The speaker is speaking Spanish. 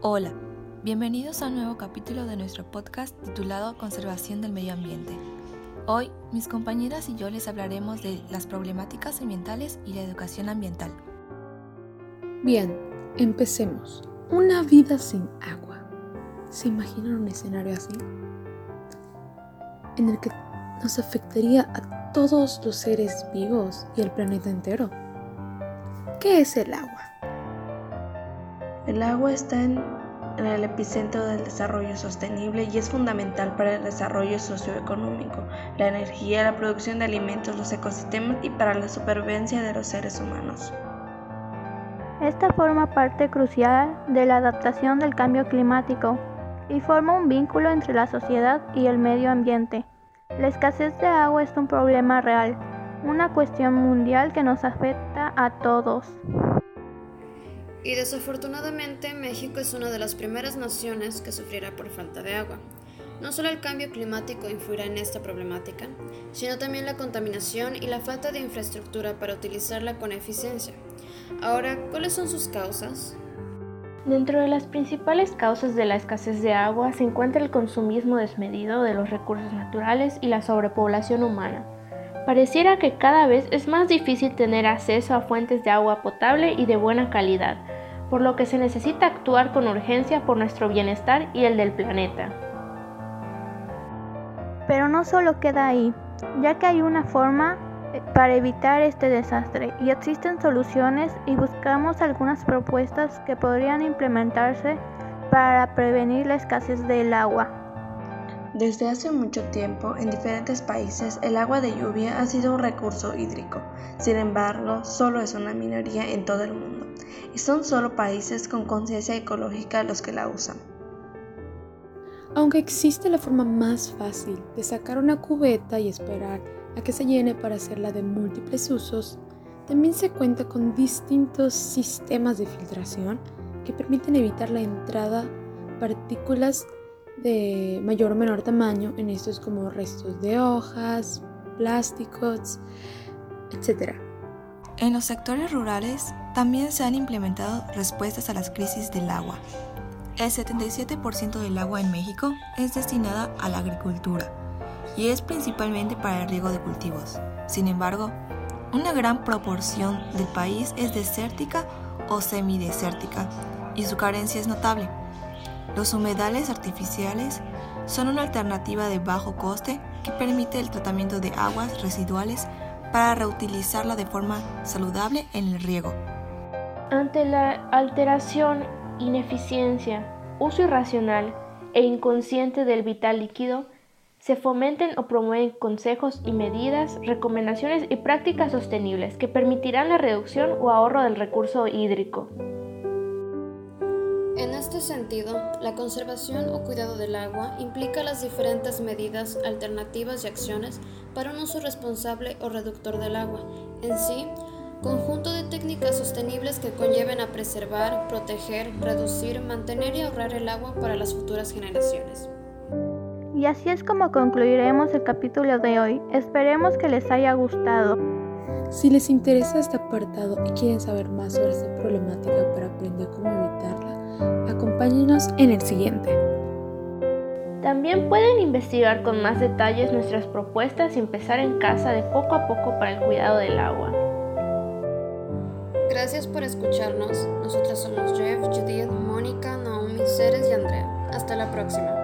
Hola, bienvenidos a un nuevo capítulo de nuestro podcast titulado Conservación del Medio Ambiente. Hoy, mis compañeras y yo les hablaremos de las problemáticas ambientales y la educación ambiental. Bien, empecemos. Una vida sin agua. ¿Se imaginan un escenario así? En el que nos afectaría a todos los seres vivos y el planeta entero. ¿Qué es el agua? El agua está en, el epicentro del desarrollo sostenible y es fundamental para el desarrollo socioeconómico, la energía, la producción de alimentos, los ecosistemas y para la supervivencia de los seres humanos. Esta forma parte crucial de la adaptación del cambio climático y forma un vínculo entre la sociedad y el medio ambiente. La escasez de agua es un problema real, una cuestión mundial que nos afecta a todos. Y desafortunadamente México es una de las primeras naciones que sufrirá por falta de agua. No solo el cambio climático influirá en esta problemática, sino también la contaminación y la falta de infraestructura para utilizarla con eficiencia. Ahora, ¿cuáles son sus causas? Dentro de las principales causas de la escasez de agua se encuentra el consumismo desmedido de los recursos naturales y la sobrepoblación humana. Pareciera que cada vez es más difícil tener acceso a fuentes de agua potable y de buena calidad, por lo que se necesita actuar con urgencia por nuestro bienestar y el del planeta. Pero no solo queda ahí, ya que hay una forma eh, para evitar este desastre y existen soluciones y buscamos algunas propuestas que podrían implementarse para prevenir la escasez del agua. Desde hace mucho tiempo, en diferentes países, el agua de lluvia ha sido un recurso hídrico. Sin embargo, solo es una minoría en todo el mundo, y son solo países con conciencia ecológica los que la usan. Aunque existe la forma más fácil de sacar una cubeta y esperar a que se llene para hacerla de múltiples usos, también se cuenta con distintos sistemas de filtración que permiten evitar la entrada partículas de mayor o menor tamaño en estos como restos de hojas, plásticos, etc. En los sectores rurales también se han implementado respuestas a las crisis del agua. El 77% del agua en México es destinada a la agricultura y es principalmente para el riego de cultivos. Sin embargo, una gran proporción del país es desértica o semidesértica y su carencia es notable. Los humedales artificiales son una alternativa de bajo coste que permite el tratamiento de aguas residuales para reutilizarla de forma saludable en el riego. Ante la alteración, ineficiencia, uso irracional e inconsciente del vital líquido, se fomenten o promueven consejos y medidas, recomendaciones y prácticas sostenibles que permitirán la reducción o ahorro del recurso hídrico. En este sentido, la conservación o cuidado del agua implica las diferentes medidas, alternativas y acciones para un uso responsable o reductor del agua. En sí, conjunto de técnicas sostenibles que conlleven a preservar, proteger, reducir, mantener y ahorrar el agua para las futuras generaciones. Y así es como concluiremos el capítulo de hoy. Esperemos que les haya gustado. Si les interesa este apartado y quieren saber más sobre esta problemática para aprender cómo evitarla, Acompáñenos en el siguiente. También pueden investigar con más detalles nuestras propuestas y empezar en casa de poco a poco para el cuidado del agua. Gracias por escucharnos. Nosotras somos Jeff, Judith, Mónica, Naomi, Ceres y Andrea. Hasta la próxima.